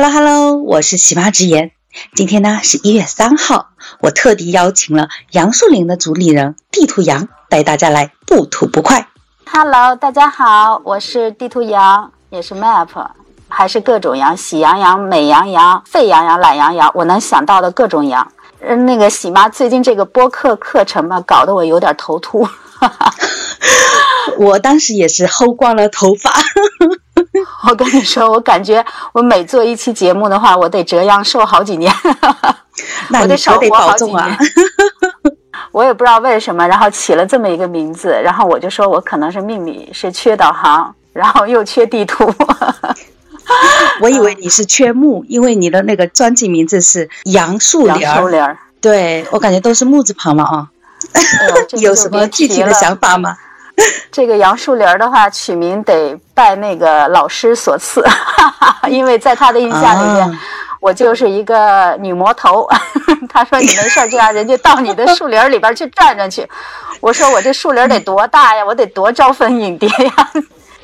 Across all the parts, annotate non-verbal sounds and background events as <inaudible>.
Hello Hello，我是喜妈直言。今天呢是一月三号，我特地邀请了杨树林的主理人地图羊带大家来不吐不快。Hello，大家好，我是地图羊，也是 Map，还是各种羊，喜羊羊、美羊羊、沸羊羊、懒羊羊，我能想到的各种羊。嗯，那个喜妈最近这个播客课程嘛，搞得我有点头秃。<laughs> 我当时也是薅光了头发。<laughs> <laughs> 我跟你说，我感觉我每做一期节目的话，我得折阳寿好几年。<laughs> 那得少活好几年。<laughs> 我也不知道为什么，然后起了这么一个名字，然后我就说我可能是命里是缺导航，然后又缺地图。我以为你是缺木，因为你的那个专辑名字是杨树林。杨树林儿。对，我感觉都是木字旁了啊。有什么具体的想法吗？<laughs> 这个杨树林儿的话，取名得拜那个老师所赐，<laughs> 因为在他的印象里面，我就是一个女魔头。<laughs> 他说你没事就让人家到你的树林里边去转转去。我说我这树林得多大呀，我得多招蜂引蝶呀。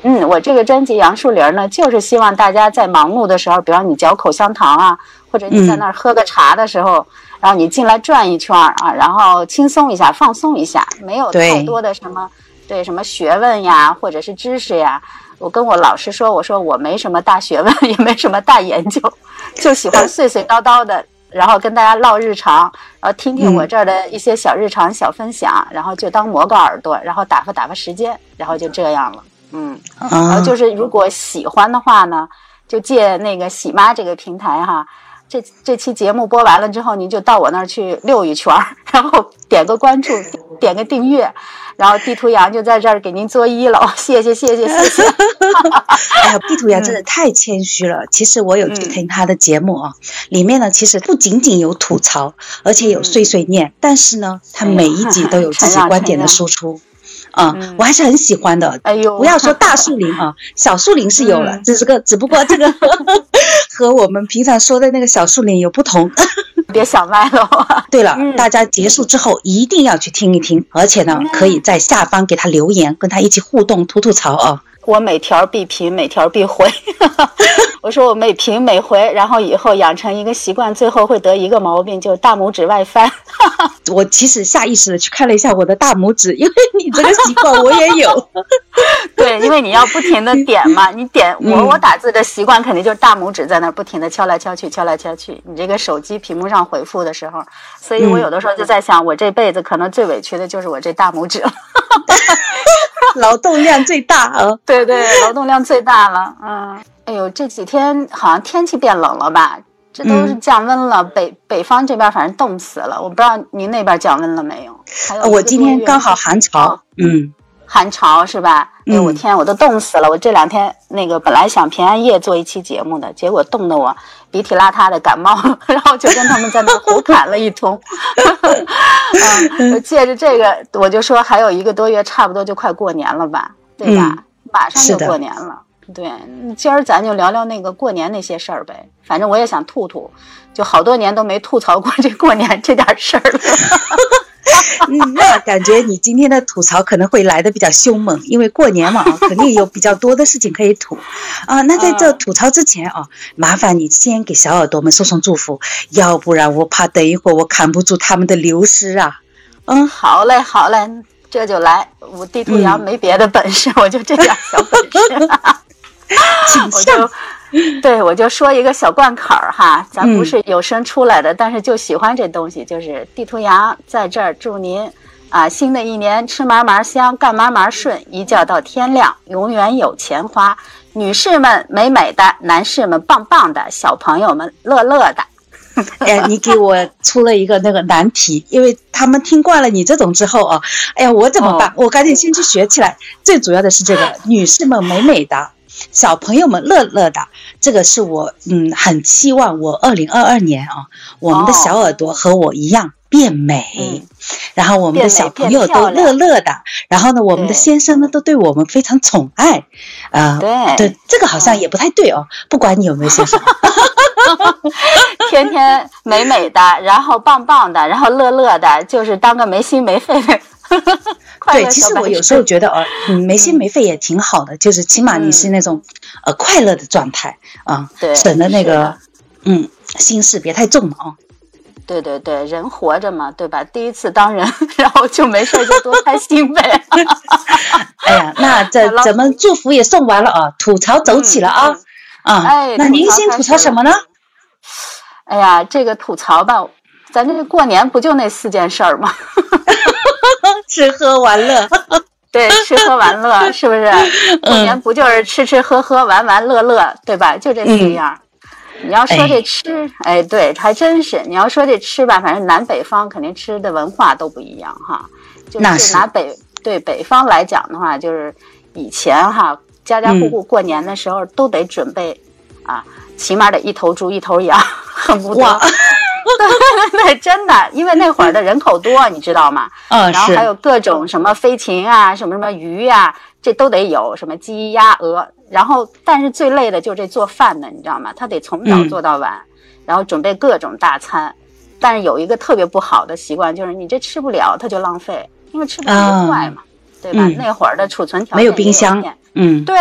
嗯，我这个专辑《杨树林》呢，就是希望大家在忙碌的时候，比方你嚼口香糖啊，或者你在那儿喝个茶的时候，然后你进来转一圈啊，然后轻松一下，放松一下，没有太多的什么。对什么学问呀，或者是知识呀，我跟我老师说，我说我没什么大学问，<laughs> 也没什么大研究，就喜欢 <laughs> 碎碎叨叨的，然后跟大家唠日常，然后听听我这儿的一些小日常、小分享，然后就当磨个耳朵，然后打发打发时间，然后就这样了。嗯，然后就是如果喜欢的话呢，就借那个喜妈这个平台哈，这这期节目播完了之后，您就到我那儿去溜一圈，<laughs> 然后点个关注，<laughs> 点个订阅。然后地图羊就在这儿给您作揖了，<laughs> 谢谢谢谢谢谢。哎呀，地图羊真的太谦虚了。其实我有去听他的节目啊，里面呢其实不仅仅有吐槽，而且有碎碎念。但是呢，他每一集都有自己观点的输出。嗯，我还是很喜欢的。哎呦，不要说大树林啊，小树林是有了，只是个只不过这个和我们平常说的那个小树林有不同。<laughs> 别想歪了。<laughs> 对了，大家结束之后一定要去听一听，而且呢，可以在下方给他留言，跟他一起互动，吐吐槽啊。我每条必评，每条必回。<laughs> 我说我每评每回，然后以后养成一个习惯，最后会得一个毛病，就是大拇指外翻。<laughs> 我其实下意识的去看了一下我的大拇指，因为你这个习惯我也有。<laughs> 对，因为你要不停的点嘛，你点我我打字的习惯肯定就是大拇指在那不停的敲来敲去，敲来敲去。你这个手机屏幕上回复的时候，所以我有的时候就在想，我这辈子可能最委屈的就是我这大拇指了。<laughs> 劳动量最大啊！对对，劳动量最大了。嗯，哎呦，这几天好像天气变冷了吧？这都是降温了，北北方这边反正冻死了。我不知道您那边降温了没有？我今天刚好寒潮。嗯。寒潮是吧？哎呦我天，我都冻死了！我这两天那个本来想平安夜做一期节目的，结果冻得我鼻涕邋遢的感冒，<laughs> 然后就跟他们在那胡侃了一通。<laughs> 嗯，借着这个，我就说还有一个多月，差不多就快过年了吧，对吧？马上就过年了。对，今儿咱就聊聊那个过年那些事儿呗。反正我也想吐吐，就好多年都没吐槽过这过年这点事儿了。<laughs> <laughs> 嗯，那感觉你今天的吐槽可能会来的比较凶猛，因为过年嘛啊，肯定有比较多的事情可以吐啊。那在这吐槽之前啊，麻烦你先给小耳朵们送送祝福，要不然我怕等一会儿我扛不住他们的流失啊。嗯，好嘞，好嘞，这就来。我地图羊没别的本事，我就这点小本事，<laughs> 我就。<laughs> 对，我就说一个小贯口儿哈，咱不是有声出来的，但是就喜欢这东西，就是地图羊在这儿祝您，啊，新的一年吃嘛嘛香，干嘛嘛顺，一觉到天亮，永远有钱花。女士们美美的，男士们棒棒的，小朋友们乐乐的。哎，<laughs> 你给我出了一个那个难题，因为他们听惯了你这种之后啊，哎呀，我怎么办？我赶紧先去学起来。最主要的是这个，<laughs> 女士们美美的。小朋友们乐乐的，这个是我嗯很期望我二零二二年啊，我们的小耳朵和我一样变美，然后我们的小朋友都乐乐的，然后呢，我们的先生呢都对我们非常宠爱，啊，对。对，这个好像也不太对哦，不管你有没有先生，<laughs> 天天美美的，然后棒棒的，然后乐乐的，就是当个没心没肺的。<laughs> 对，其实我有时候觉得，呃，没心没肺也挺好的，就是起码你是那种，呃，快乐的状态啊，对，省得那个嗯，心事别太重了啊。对对对，人活着嘛，对吧？第一次当人，<laughs> 然后就没事就多开心呗。<laughs> 哎呀，那这咱们祝福也送完了啊，吐槽走起了啊啊！哎，那您先吐槽什么呢？哎呀，这个吐槽吧，咱这个过年不就那四件事儿吗？<laughs> 吃喝玩乐。<laughs> 对，吃喝玩乐是不是？过年不就是吃吃喝喝玩玩乐乐，对吧？就这四样。你要说这吃，哎，对，还真是。你要说这吃吧，反正南北方肯定吃的文化都不一样哈。就是拿北对北方来讲的话，就是以前哈，家家户户过年的时候都得准备啊，起码得一头猪一头羊，<laughs> 恨不得。对 <laughs> 对对，真的，因为那会儿的人口多，你知道吗？嗯，然后还有各种什么飞禽啊，什么什么鱼呀，这都得有，什么鸡鸭鹅。然后，但是最累的就是这做饭的，你知道吗？他得从早做到晚，然后准备各种大餐。但是有一个特别不好的习惯，就是你这吃不了，它就浪费，因为吃不了就坏嘛，对吧？那会儿的储存条件没有冰箱，嗯，对。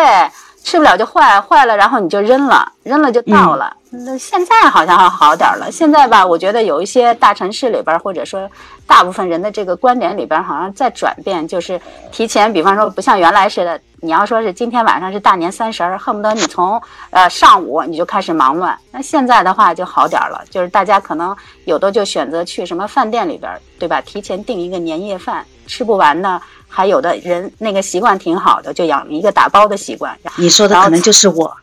吃不了就坏，坏了然后你就扔了，扔了就倒了。那现在好像还好点了。现在吧，我觉得有一些大城市里边，或者说大部分人的这个观点里边，好像在转变，就是提前，比方说不像原来似的，你要说是今天晚上是大年三十儿，恨不得你从呃上午你就开始忙乱。那现在的话就好点了，就是大家可能有的就选择去什么饭店里边，对吧？提前订一个年夜饭，吃不完呢。还有的人那个习惯挺好的，就养一个打包的习惯。你说的可能就是我，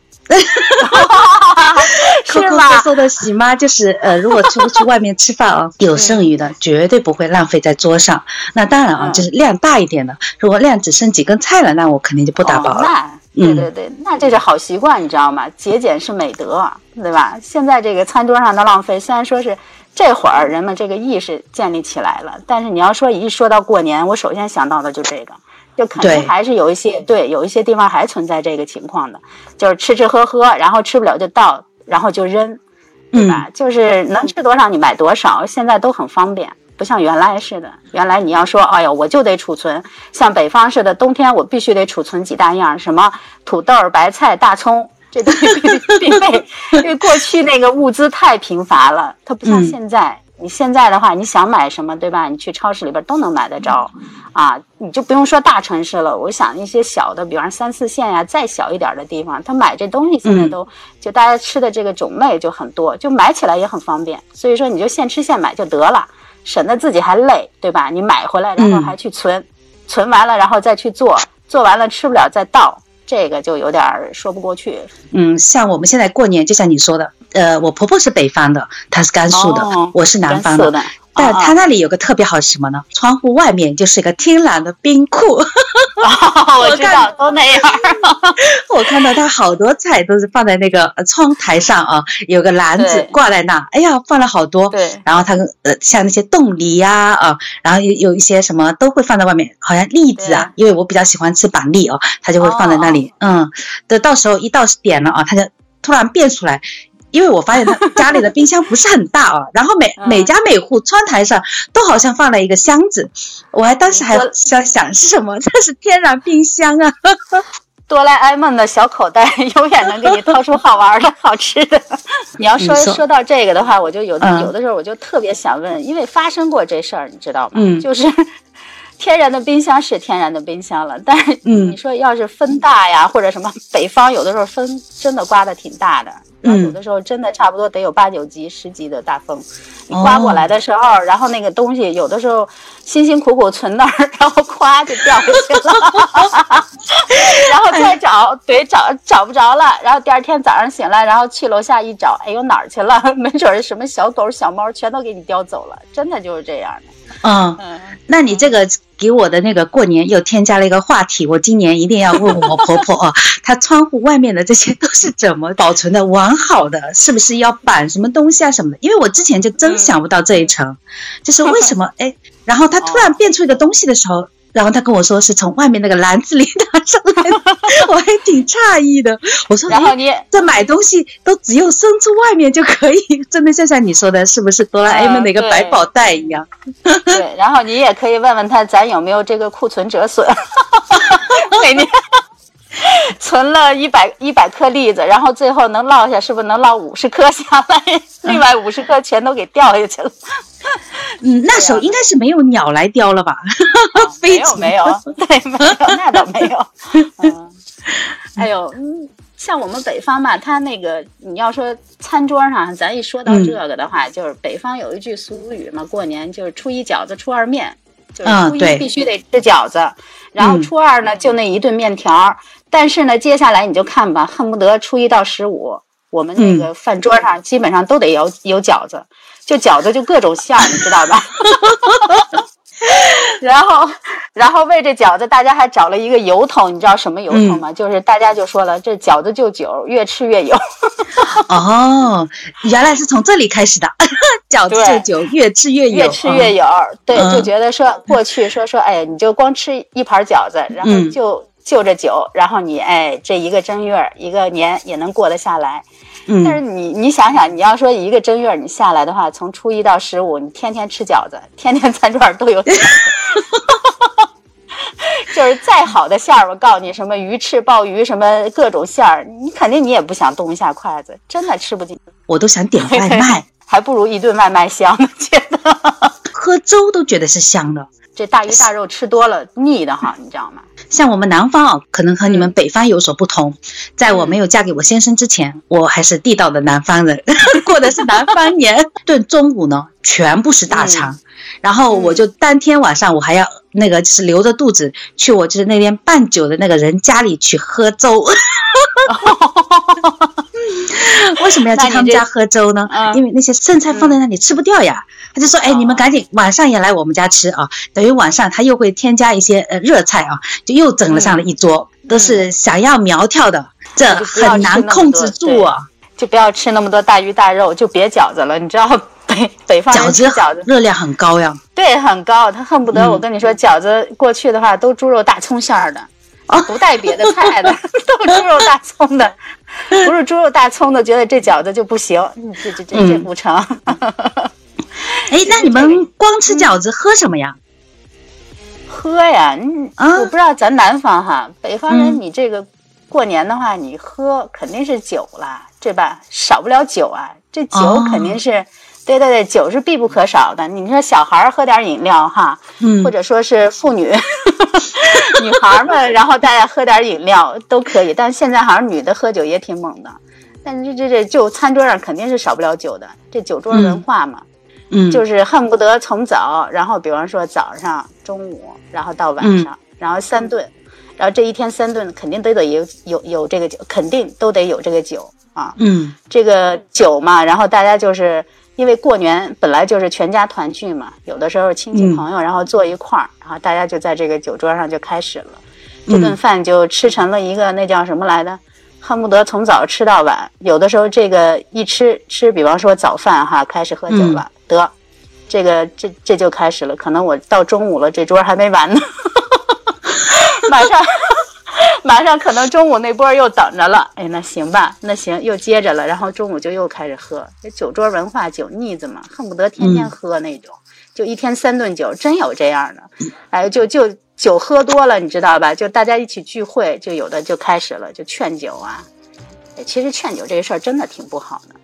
<laughs> 是吗？说的喜妈就是呃，如果出去外面吃饭啊，<laughs> 有剩余的绝对不会浪费在桌上。那当然啊，就是量大一点的。如果量只剩几根菜了，那我肯定就不打包了。那对对对，那这是好习惯，你知道吗？节俭是美德，对吧？现在这个餐桌上的浪费，虽然说是。这会儿人们这个意识建立起来了，但是你要说一说到过年，我首先想到的就这个，就肯定还是有一些对，有一些地方还存在这个情况的，就是吃吃喝喝，然后吃不了就倒，然后就扔，对吧？就是能吃多少你买多少，现在都很方便，不像原来似的。原来你要说，哎呦，我就得储存，像北方似的，冬天我必须得储存几大样，什么土豆、白菜、大葱。这东西 <laughs> 必备，<laughs> <laughs> 因为过去那个物资太贫乏了，它不像现在。你现在的话，你想买什么，对吧？你去超市里边都能买得着，啊，你就不用说大城市了。我想一些小的，比方三四线呀，再小一点的地方，他买这东西现在都就大家吃的这个种类就很多，就买起来也很方便。所以说，你就现吃现买就得了，省得自己还累，对吧？你买回来，然后还去存，存完了然后再去做，做完了吃不了再倒。这个就有点说不过去。嗯，像我们现在过年，就像你说的，呃，我婆婆是北方的，她是甘肃的，我是南方的。但他那里有个特别好是什么呢？窗户外面就是一个天然的冰库。<laughs> 我知道，都那样。<laughs> 我看到他好多菜都是放在那个窗台上啊，有个篮子挂在那。哎呀，放了好多。对。然后他呃，像那些冻梨呀啊，然后有有一些什么都会放在外面，好像栗子啊，因为我比较喜欢吃板栗哦，他就会放在那里。嗯。等到时候一到点了啊，他就突然变出来。因为我发现他 <laughs> 家里的冰箱不是很大啊，然后每每家每户窗台上都好像放了一个箱子，我还当时还想想是什么，<laughs> 这是天然冰箱啊！哆啦 A 梦的小口袋永远能给你掏出好玩的好吃的。<laughs> 你要说说到这个的话，我就有有的时候我就特别想问，因为发生过这事儿，你知道吗？嗯，就是天然的冰箱是天然的冰箱了，但是你说要是风大呀，或者什么，北方有的时候风真的刮的挺大的。然后有的时候真的差不多得有八九级、十级的大风，你刮过来的时候，然后那个东西有的时候辛辛苦苦存那儿，然后咵就掉下去了，<laughs> 然后再找，对，找找不着了，然后第二天早上醒来，然后去楼下一找，哎呦哪儿去了？没准是什么小狗、小猫全都给你叼走了，真的就是这样的。嗯，那你这个给我的那个过年又添加了一个话题，我今年一定要问问我婆婆啊，<laughs> 她窗户外面的这些都是怎么保存的完好的？是不是要板什么东西啊什么的？因为我之前就真想不到这一层，就是为什么哎，然后它突然变出一个东西的时候。然后他跟我说是从外面那个篮子里拿上来的，我还挺诧异的。<laughs> 我说，然后你这买东西都只有伸出外面就可以，真的就像你说的，是不是哆啦 A 梦的一个百宝袋一样？对，然后你也可以问问他，咱有没有这个库存折损？<laughs> <laughs> 每年 <laughs> 存了一百一百颗栗子，然后最后能落下，是不是能落五十颗下来？<laughs> 另外五十颗全都给掉下去了。嗯，那时候应该是没有鸟来叼了吧？没有 <laughs> 没有，对，没有，那倒没有。嗯，哎呦，嗯，像我们北方吧，他那个你要说餐桌上，咱一说到这个的话，就是北方有一句俗语嘛，过年就是初一饺子，初二面，就是初一必须得吃饺子，然后初二呢就那一顿面条。但是呢，接下来你就看吧，恨不得初一到十五，我们那个饭桌上基本上都得有有饺子，就饺子就各种馅儿，你知道吧？<laughs> 然后，然后为这饺子，大家还找了一个由头，你知道什么由头吗？就是大家就说了，这饺子就酒，越吃越有。哦，原来是从这里开始的，<laughs> 饺子就酒，越吃越有，越吃越有。对，就觉得说过去说说，哎，你就光吃一盘饺子，然后就。就着酒，然后你哎，这一个正月一个年也能过得下来。嗯，但是你你想想，你要说一个正月你下来的话，从初一到十五，你天天吃饺子，<laughs> 天天餐桌上都有。<laughs> 就是再好的馅儿，我告诉你，什么鱼翅、鲍鱼，什么各种馅儿，你肯定你也不想动一下筷子，真的吃不进。我都想点外卖，<laughs> 还不如一顿外卖香呢，觉得。喝粥都觉得是香的。这大鱼大肉吃多了腻的哈，你知道吗？像我们南方啊，可能和你们北方有所不同。在我没有嫁给我先生之前，我还是地道的南方人，<laughs> 过的是南方年。顿中午呢，全部是大肠，然后我就当天晚上我还要那个是留着肚子去我就是那边办酒的那个人家里去喝粥。<laughs> <laughs> 为什么要去他们家喝粥呢？因为那些剩菜放在那里吃不掉呀。他就说：“哎，你们赶紧晚上也来我们家吃啊！等于晚上他又会添加一些呃热菜啊，就又整了上了一桌，都是想要苗条的，这很难控制住啊！就不要吃那么多大鱼大肉，就别饺子了。你知道 <laughs> 北北方饺子饺子热量很高呀，对，很高。他恨不得我跟你说，饺子过去的话都猪肉大葱馅儿的，不带别的菜的，<laughs> 都是猪肉大葱的，不是猪肉大葱的，觉得这饺子就不行，这这这这不成。”哎，<laughs> 那你们光吃饺子喝什么呀？喝呀，嗯，我不知道咱南方哈，北方人你这个过年的话，你喝肯定是酒了，对吧？少不了酒啊，这酒肯定是，对对对，酒是必不可少的。你说小孩喝点饮料哈，或者说是妇女、<laughs> 女孩们，然后大家喝点饮料都可以。但现在好像女的喝酒也挺猛的，但是这这这就餐桌上肯定是少不了酒的，这酒桌文化嘛。嗯，就是恨不得从早，然后比方说早上、中午，然后到晚上，然后三顿，然后这一天三顿肯定都得有有有这个酒，肯定都得有这个酒啊。嗯，这个酒嘛，然后大家就是因为过年本来就是全家团聚嘛，有的时候亲戚朋友然后坐一块儿，然后大家就在这个酒桌上就开始了，这顿饭就吃成了一个那叫什么来的，恨不得从早吃到晚，有的时候这个一吃吃，比方说早饭哈，开始喝酒了。得，这个这这就开始了，可能我到中午了，这桌还没完呢，<laughs> <laughs> 马上马上可能中午那波又等着了。哎，那行吧，那行又接着了，然后中午就又开始喝。这酒桌文化，酒腻子嘛，恨不得天天喝那种，就一天三顿酒，真有这样的。哎，就就酒喝多了，你知道吧？就大家一起聚会，就有的就开始了，就劝酒啊。哎，其实劝酒这事儿真的挺不好的。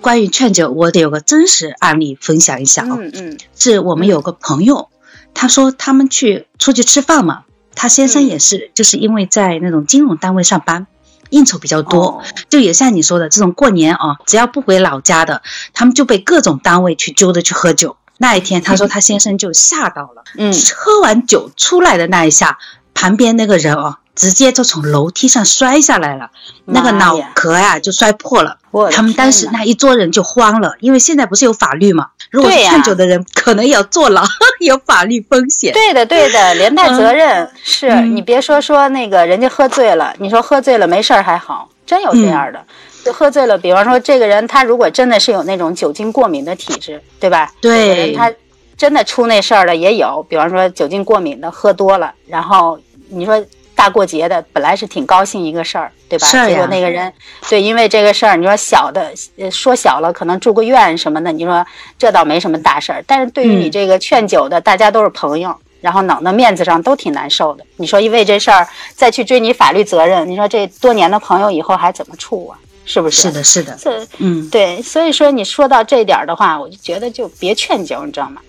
关于劝酒，我得有个真实案例分享一下啊。嗯嗯，是我们有个朋友，他说他们去出去吃饭嘛，他先生也是，就是因为在那种金融单位上班，应酬比较多，就也像你说的这种过年啊，只要不回老家的，他们就被各种单位去揪着去喝酒。那一天，他说他先生就吓到了，嗯，喝完酒出来的那一下，旁边那个人哦。直接就从楼梯上摔下来了，那个脑壳呀就摔破了。他们当时那一桌人就慌了，因为现在不是有法律嘛，如果劝酒的人可能要坐牢，<laughs> 有法律风险。对的，对的，<laughs> 连带责任是你别说说那个人家喝醉了，你说喝醉了没事儿还好，真有这样的，就喝醉了。比方说这个人他如果真的是有那种酒精过敏的体质，对吧？对，他真的出那事儿了也有。比方说酒精过敏的喝多了，然后你说。大过节的，本来是挺高兴一个事儿，对吧？结果那个人，对，因为这个事儿，你说小的，说小了可能住个院什么的，你说这倒没什么大事儿。但是对于你这个劝酒的，大家都是朋友，然后弄得面子上都挺难受的。你说因为这事儿再去追你法律责任，你说这多年的朋友以后还怎么处啊？是不是？是的，是的。这嗯，对，所以说你说到这点儿的话，我就觉得就别劝酒，你知道吗？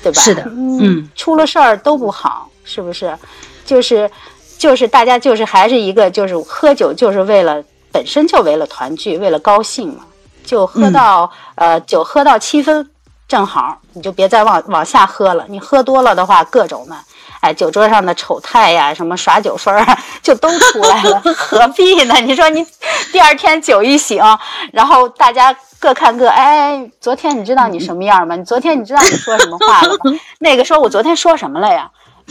对吧？是的嗯，出了事儿都不好，是不是？就是就是大家就是还是一个就是喝酒就是为了本身就为了团聚，为了高兴嘛，就喝到、呃酒喝到七分正好，你就别再往往下喝了。你喝多了的话，各种的。哎，酒桌上的丑态呀，什么耍酒疯儿啊，就都出来了，<laughs> 何必呢？你说你第二天酒一醒，然后大家各看各，哎，昨天你知道你什么样吗？你昨天你知道你说什么话了吗？<laughs> 那个说我昨天说什么了呀？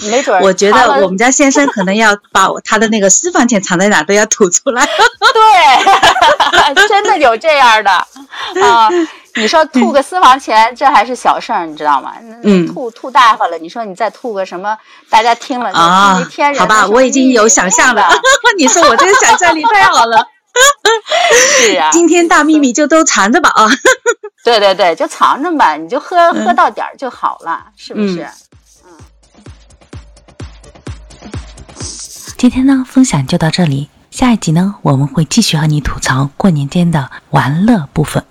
没准儿我觉得我们家先生可能要把他的那个私房钱藏在哪都要吐出来。对，<laughs> 真的有这样的啊！你说吐个私房钱，这还是小事儿，你知道吗？嗯吐吐大发了，你说你再吐个什么，大家听了就天，人好吧，我已经有想象了。<laughs> 你说我这个想象力太好了。<laughs> 是啊，今天大秘密就都藏着吧啊！对对对，就藏着吧，你就喝喝到点儿就好了，是不是？今天呢，分享就到这里。下一集呢，我们会继续和你吐槽过年间的玩乐部分。